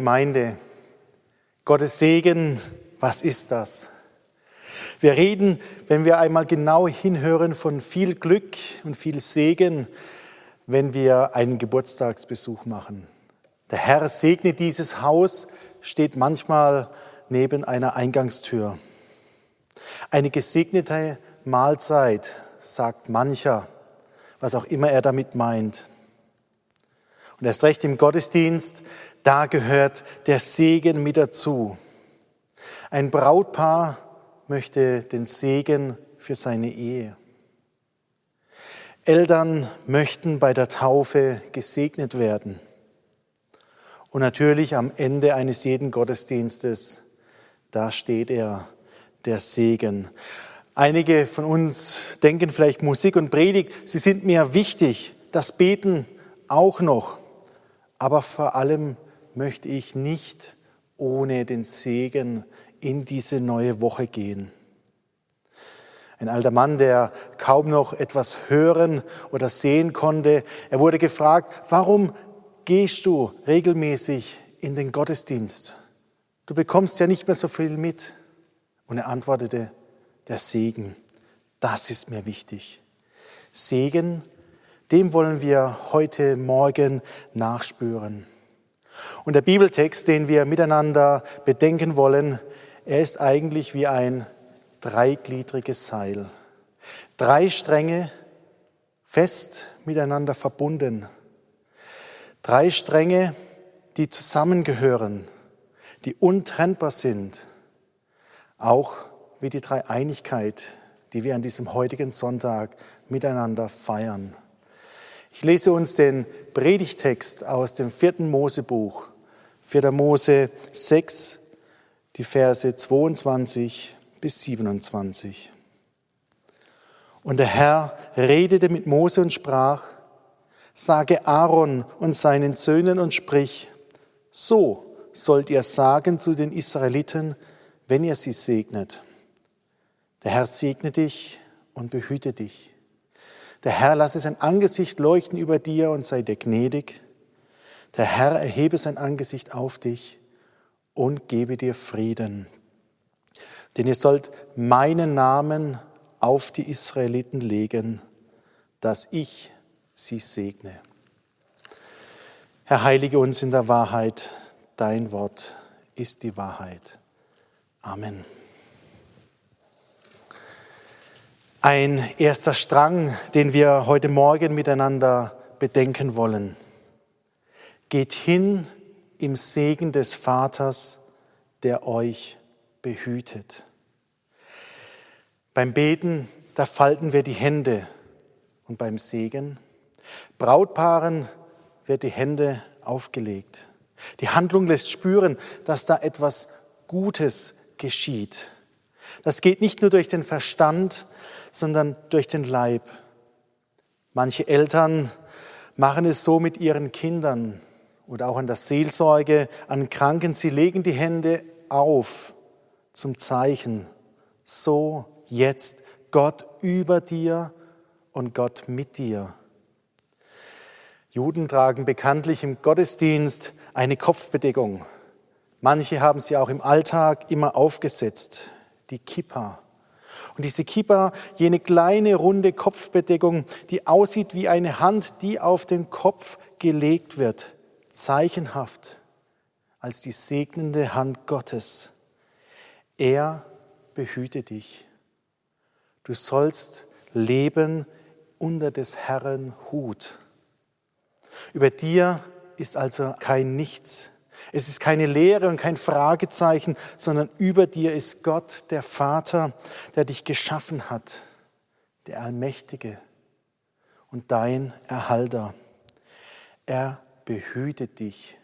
Gemeinde, Gottes Segen, was ist das? Wir reden, wenn wir einmal genau hinhören, von viel Glück und viel Segen, wenn wir einen Geburtstagsbesuch machen. Der Herr segne dieses Haus, steht manchmal neben einer Eingangstür. Eine gesegnete Mahlzeit, sagt mancher, was auch immer er damit meint. Und erst recht im Gottesdienst, da gehört der Segen mit dazu. Ein Brautpaar möchte den Segen für seine Ehe. Eltern möchten bei der Taufe gesegnet werden. Und natürlich am Ende eines jeden Gottesdienstes, da steht er, der Segen. Einige von uns denken vielleicht Musik und Predigt, sie sind mir wichtig, das Beten auch noch. Aber vor allem möchte ich nicht ohne den Segen in diese neue Woche gehen. Ein alter Mann, der kaum noch etwas hören oder sehen konnte, er wurde gefragt, warum gehst du regelmäßig in den Gottesdienst? Du bekommst ja nicht mehr so viel mit. Und er antwortete, der Segen, das ist mir wichtig. Segen, dem wollen wir heute Morgen nachspüren. Und der Bibeltext, den wir miteinander bedenken wollen, er ist eigentlich wie ein dreigliedriges Seil. Drei Stränge fest miteinander verbunden. Drei Stränge, die zusammengehören, die untrennbar sind. Auch wie die Dreieinigkeit, die wir an diesem heutigen Sonntag miteinander feiern. Ich lese uns den Predigtext aus dem vierten Mosebuch, 4. Mose 6, die Verse 22 bis 27. Und der Herr redete mit Mose und sprach, sage Aaron und seinen Söhnen und sprich, so sollt ihr sagen zu den Israeliten, wenn ihr sie segnet. Der Herr segne dich und behüte dich. Der Herr lasse sein Angesicht leuchten über dir und sei dir gnädig. Der Herr erhebe sein Angesicht auf dich und gebe dir Frieden. Denn ihr sollt meinen Namen auf die Israeliten legen, dass ich sie segne. Herr, heilige uns in der Wahrheit. Dein Wort ist die Wahrheit. Amen. Ein erster Strang, den wir heute Morgen miteinander bedenken wollen. Geht hin im Segen des Vaters, der euch behütet. Beim Beten, da falten wir die Hände und beim Segen. Brautpaaren wird die Hände aufgelegt. Die Handlung lässt spüren, dass da etwas Gutes geschieht. Das geht nicht nur durch den Verstand, sondern durch den Leib. Manche Eltern machen es so mit ihren Kindern oder auch an der Seelsorge, an Kranken. Sie legen die Hände auf zum Zeichen. So jetzt Gott über dir und Gott mit dir. Juden tragen bekanntlich im Gottesdienst eine Kopfbedeckung. Manche haben sie auch im Alltag immer aufgesetzt, die Kippa. Und diese Kippa, jene kleine runde Kopfbedeckung, die aussieht wie eine Hand, die auf den Kopf gelegt wird, zeichenhaft als die segnende Hand Gottes. Er behüte dich. Du sollst leben unter des Herrn Hut. Über dir ist also kein Nichts. Es ist keine Lehre und kein Fragezeichen, sondern über dir ist Gott, der Vater, der dich geschaffen hat, der Allmächtige und dein Erhalter. Er behüte dich.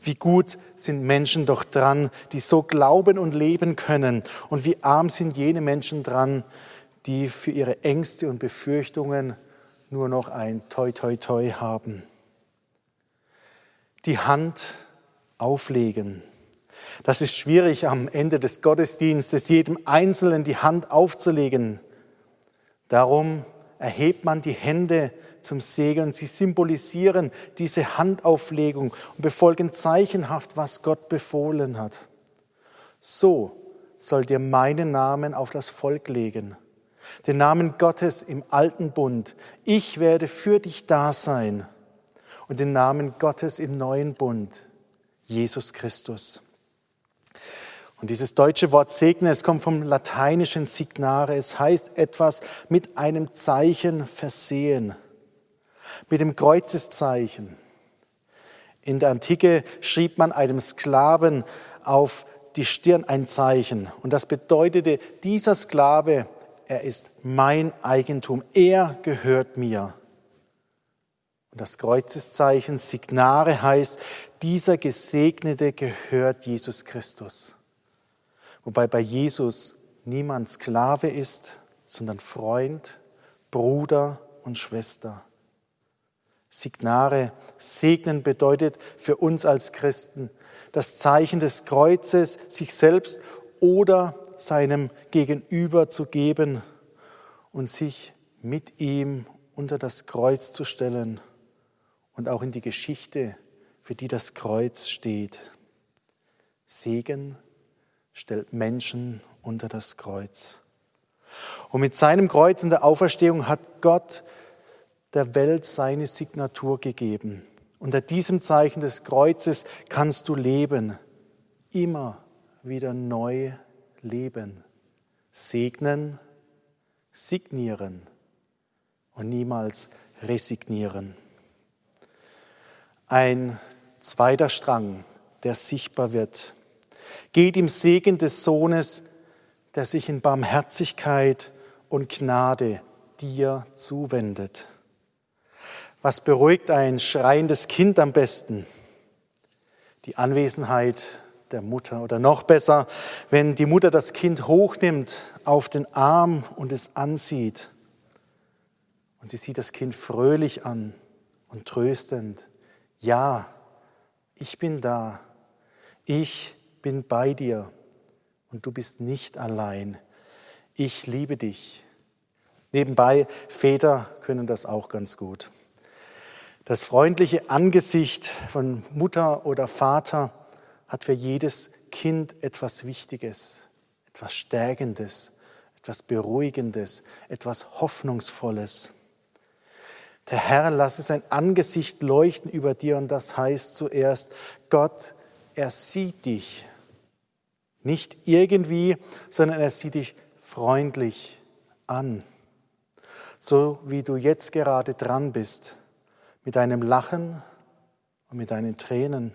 Wie gut sind Menschen doch dran, die so glauben und leben können. Und wie arm sind jene Menschen dran, die für ihre Ängste und Befürchtungen nur noch ein Toi, Toi, Toi haben. Die Hand auflegen. Das ist schwierig am Ende des Gottesdienstes, jedem Einzelnen die Hand aufzulegen. Darum erhebt man die Hände zum Segen sie symbolisieren diese Handauflegung und befolgen zeichenhaft, was Gott befohlen hat. So sollt ihr meinen Namen auf das Volk legen, den Namen Gottes im alten Bund. Ich werde für dich da sein und den Namen Gottes im neuen Bund, Jesus Christus. Und dieses deutsche Wort segne, es kommt vom lateinischen signare, es heißt etwas mit einem Zeichen versehen mit dem Kreuzeszeichen. In der Antike schrieb man einem Sklaven auf die Stirn ein Zeichen. Und das bedeutete, dieser Sklave, er ist mein Eigentum, er gehört mir. Und das Kreuzeszeichen Signare heißt, dieser Gesegnete gehört Jesus Christus. Wobei bei Jesus niemand Sklave ist, sondern Freund, Bruder und Schwester. Signare. Segnen bedeutet für uns als Christen das Zeichen des Kreuzes, sich selbst oder seinem Gegenüber zu geben und sich mit ihm unter das Kreuz zu stellen und auch in die Geschichte, für die das Kreuz steht. Segen stellt Menschen unter das Kreuz. Und mit seinem Kreuz in der Auferstehung hat Gott der Welt seine Signatur gegeben. Unter diesem Zeichen des Kreuzes kannst du leben, immer wieder neu leben, segnen, signieren und niemals resignieren. Ein zweiter Strang, der sichtbar wird, geht im Segen des Sohnes, der sich in Barmherzigkeit und Gnade dir zuwendet. Was beruhigt ein schreiendes Kind am besten? Die Anwesenheit der Mutter oder noch besser, wenn die Mutter das Kind hochnimmt auf den Arm und es ansieht. Und sie sieht das Kind fröhlich an und tröstend. Ja, ich bin da. Ich bin bei dir und du bist nicht allein. Ich liebe dich. Nebenbei, Väter können das auch ganz gut. Das freundliche Angesicht von Mutter oder Vater hat für jedes Kind etwas Wichtiges, etwas Stärkendes, etwas Beruhigendes, etwas Hoffnungsvolles. Der Herr lasse sein Angesicht leuchten über dir und das heißt zuerst, Gott, er sieht dich. Nicht irgendwie, sondern er sieht dich freundlich an. So wie du jetzt gerade dran bist mit deinem Lachen und mit deinen Tränen,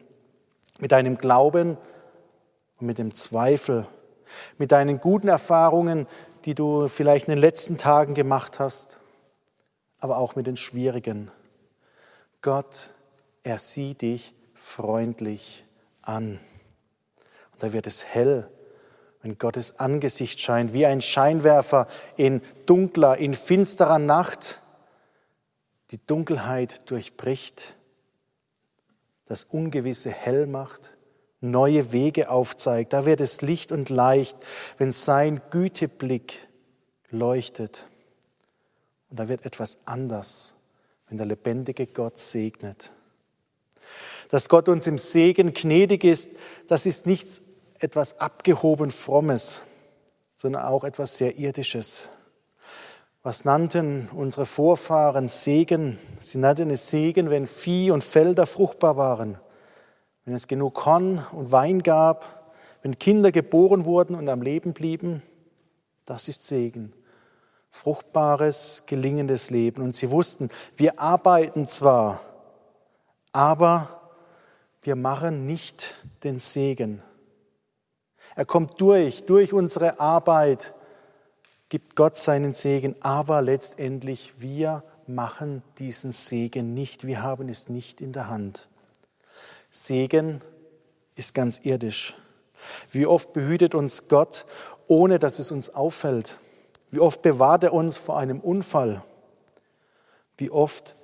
mit deinem Glauben und mit dem Zweifel, mit deinen guten Erfahrungen, die du vielleicht in den letzten Tagen gemacht hast, aber auch mit den schwierigen. Gott, er sieht dich freundlich an. Und da wird es hell, wenn Gottes Angesicht scheint, wie ein Scheinwerfer in dunkler, in finsterer Nacht die Dunkelheit durchbricht, das Ungewisse hell macht, neue Wege aufzeigt. Da wird es licht und leicht, wenn sein Güteblick leuchtet. Und da wird etwas anders, wenn der lebendige Gott segnet. Dass Gott uns im Segen gnädig ist, das ist nichts etwas abgehoben Frommes, sondern auch etwas sehr Irdisches. Was nannten unsere Vorfahren Segen? Sie nannten es Segen, wenn Vieh und Felder fruchtbar waren, wenn es genug Korn und Wein gab, wenn Kinder geboren wurden und am Leben blieben. Das ist Segen. Fruchtbares, gelingendes Leben. Und sie wussten, wir arbeiten zwar, aber wir machen nicht den Segen. Er kommt durch, durch unsere Arbeit, gibt Gott seinen Segen, aber letztendlich wir machen diesen Segen nicht. Wir haben es nicht in der Hand. Segen ist ganz irdisch. Wie oft behütet uns Gott, ohne dass es uns auffällt? Wie oft bewahrt er uns vor einem Unfall? Wie oft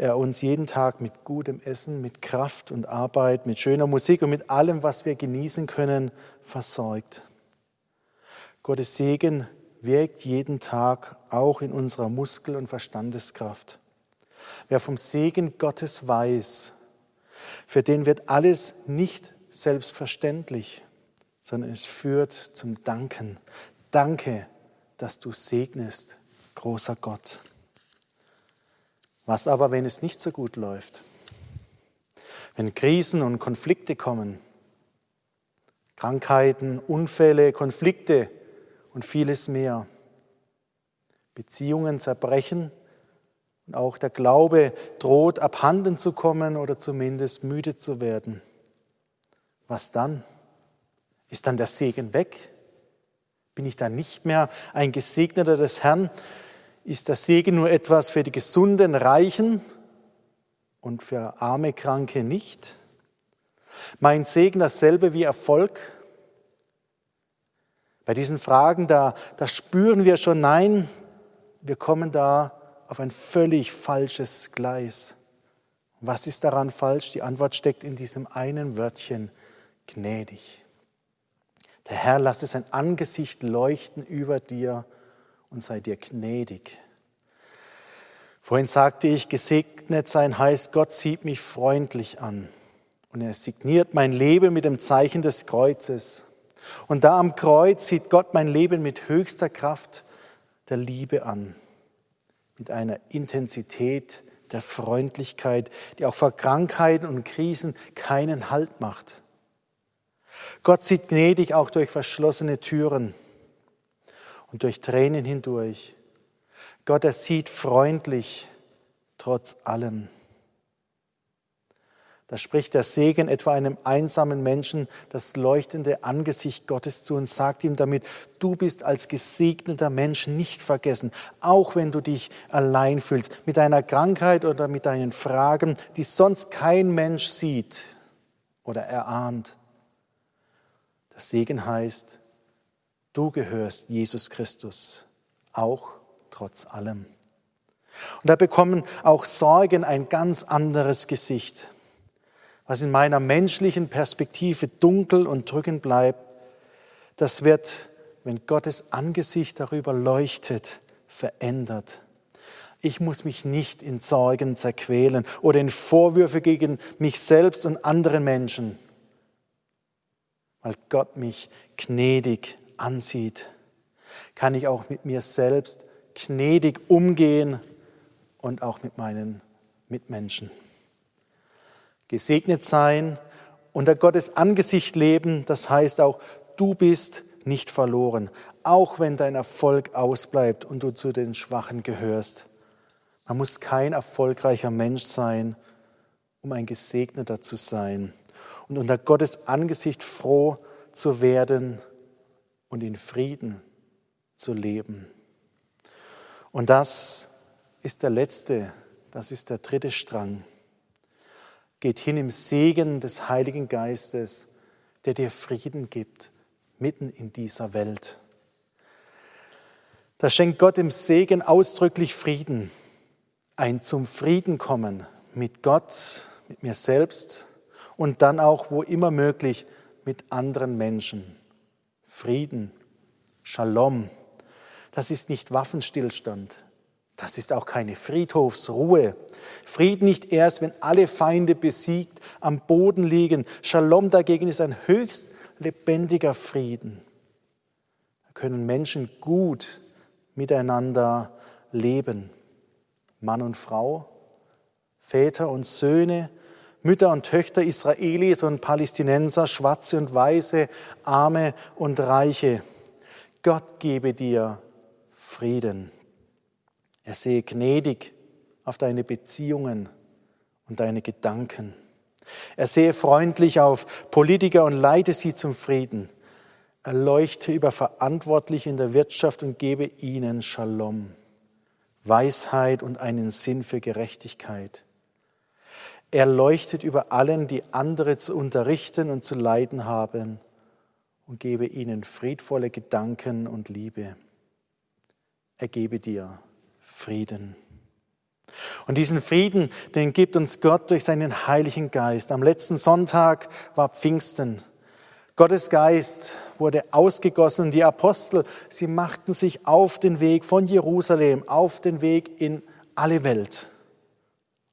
er uns jeden Tag mit gutem Essen, mit Kraft und Arbeit, mit schöner Musik und mit allem, was wir genießen können, versorgt. Gottes Segen wirkt jeden Tag auch in unserer Muskel- und Verstandeskraft. Wer vom Segen Gottes weiß, für den wird alles nicht selbstverständlich, sondern es führt zum Danken. Danke, dass du segnest, großer Gott. Was aber, wenn es nicht so gut läuft? Wenn Krisen und Konflikte kommen, Krankheiten, Unfälle, Konflikte und vieles mehr, Beziehungen zerbrechen und auch der Glaube droht abhanden zu kommen oder zumindest müde zu werden. Was dann? Ist dann der Segen weg? Bin ich dann nicht mehr ein Gesegneter des Herrn? Ist der Segen nur etwas für die gesunden Reichen und für arme Kranke nicht? Mein Segen dasselbe wie Erfolg? Bei diesen Fragen, da, da spüren wir schon, nein, wir kommen da auf ein völlig falsches Gleis. Was ist daran falsch? Die Antwort steckt in diesem einen Wörtchen, gnädig. Der Herr lasse sein Angesicht leuchten über dir und sei dir gnädig. Vorhin sagte ich, gesegnet sein heißt, Gott sieht mich freundlich an und er signiert mein Leben mit dem Zeichen des Kreuzes. Und da am Kreuz sieht Gott mein Leben mit höchster Kraft der Liebe an, mit einer Intensität der Freundlichkeit, die auch vor Krankheiten und Krisen keinen Halt macht. Gott sieht gnädig auch durch verschlossene Türen und durch Tränen hindurch. Gott, er sieht freundlich trotz allem. Da spricht der Segen etwa einem einsamen Menschen das leuchtende Angesicht Gottes zu und sagt ihm damit, du bist als gesegneter Mensch nicht vergessen, auch wenn du dich allein fühlst, mit deiner Krankheit oder mit deinen Fragen, die sonst kein Mensch sieht oder erahnt. Segen heißt, du gehörst Jesus Christus, auch trotz allem. Und da bekommen auch Sorgen ein ganz anderes Gesicht was in meiner menschlichen Perspektive dunkel und drückend bleibt, das wird, wenn Gottes Angesicht darüber leuchtet, verändert. Ich muss mich nicht in Sorgen zerquälen oder in Vorwürfe gegen mich selbst und andere Menschen, weil Gott mich gnädig ansieht. Kann ich auch mit mir selbst gnädig umgehen und auch mit meinen Mitmenschen gesegnet sein, unter Gottes Angesicht leben, das heißt auch, du bist nicht verloren, auch wenn dein Erfolg ausbleibt und du zu den Schwachen gehörst. Man muss kein erfolgreicher Mensch sein, um ein Gesegneter zu sein und unter Gottes Angesicht froh zu werden und in Frieden zu leben. Und das ist der letzte, das ist der dritte Strang geht hin im Segen des Heiligen Geistes, der dir Frieden gibt, mitten in dieser Welt. Da schenkt Gott im Segen ausdrücklich Frieden, ein zum Frieden kommen mit Gott, mit mir selbst und dann auch, wo immer möglich, mit anderen Menschen. Frieden, Shalom, das ist nicht Waffenstillstand, das ist auch keine Friedhofsruhe. Frieden nicht erst, wenn alle Feinde besiegt am Boden liegen. Shalom dagegen ist ein höchst lebendiger Frieden. Da können Menschen gut miteinander leben. Mann und Frau, Väter und Söhne, Mütter und Töchter Israelis und Palästinenser, Schwarze und Weiße, Arme und Reiche. Gott gebe dir Frieden. Er sehe gnädig auf deine Beziehungen und deine Gedanken. Er sehe freundlich auf Politiker und leite sie zum Frieden. Er leuchte über Verantwortliche in der Wirtschaft und gebe ihnen Shalom. Weisheit und einen Sinn für Gerechtigkeit. Er leuchtet über allen, die andere zu unterrichten und zu leiden haben und gebe ihnen friedvolle Gedanken und Liebe. Er gebe dir Frieden. Und diesen Frieden, den gibt uns Gott durch seinen Heiligen Geist. Am letzten Sonntag war Pfingsten. Gottes Geist wurde ausgegossen. Die Apostel, sie machten sich auf den Weg von Jerusalem, auf den Weg in alle Welt,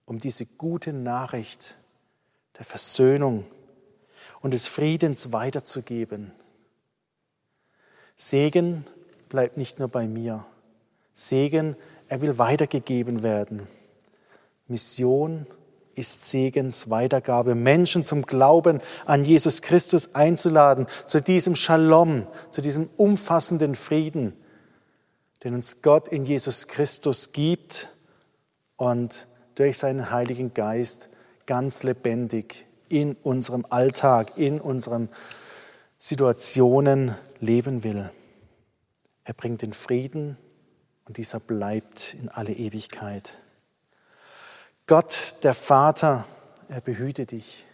um diese gute Nachricht der Versöhnung und des Friedens weiterzugeben. Segen bleibt nicht nur bei mir. Segen er will weitergegeben werden. Mission ist Segensweitergabe, Menschen zum Glauben an Jesus Christus einzuladen, zu diesem Shalom, zu diesem umfassenden Frieden, den uns Gott in Jesus Christus gibt und durch seinen Heiligen Geist ganz lebendig in unserem Alltag, in unseren Situationen leben will. Er bringt den Frieden, und dieser bleibt in alle Ewigkeit. Gott, der Vater, er behüte dich.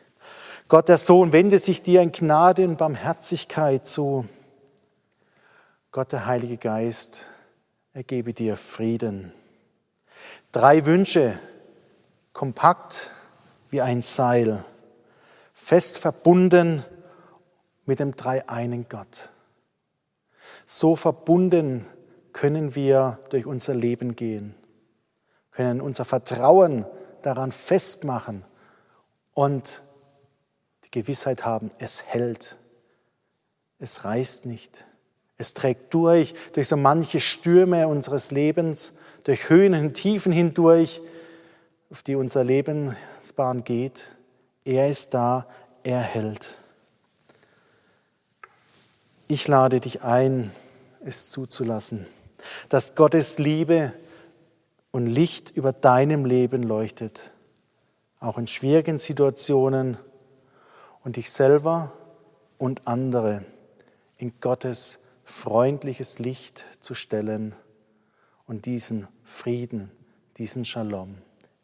Gott, der Sohn, wende sich dir in Gnade und Barmherzigkeit zu. Gott, der Heilige Geist, er gebe dir Frieden. Drei Wünsche, kompakt wie ein Seil, fest verbunden mit dem dreieinen Gott. So verbunden können wir durch unser Leben gehen, können unser Vertrauen daran festmachen und die Gewissheit haben, es hält, es reißt nicht, es trägt durch, durch so manche Stürme unseres Lebens, durch Höhen und Tiefen hindurch, auf die unser Lebensbahn geht. Er ist da, er hält. Ich lade dich ein, es zuzulassen dass Gottes Liebe und Licht über deinem Leben leuchtet, auch in schwierigen Situationen und dich selber und andere in Gottes freundliches Licht zu stellen und diesen Frieden, diesen Shalom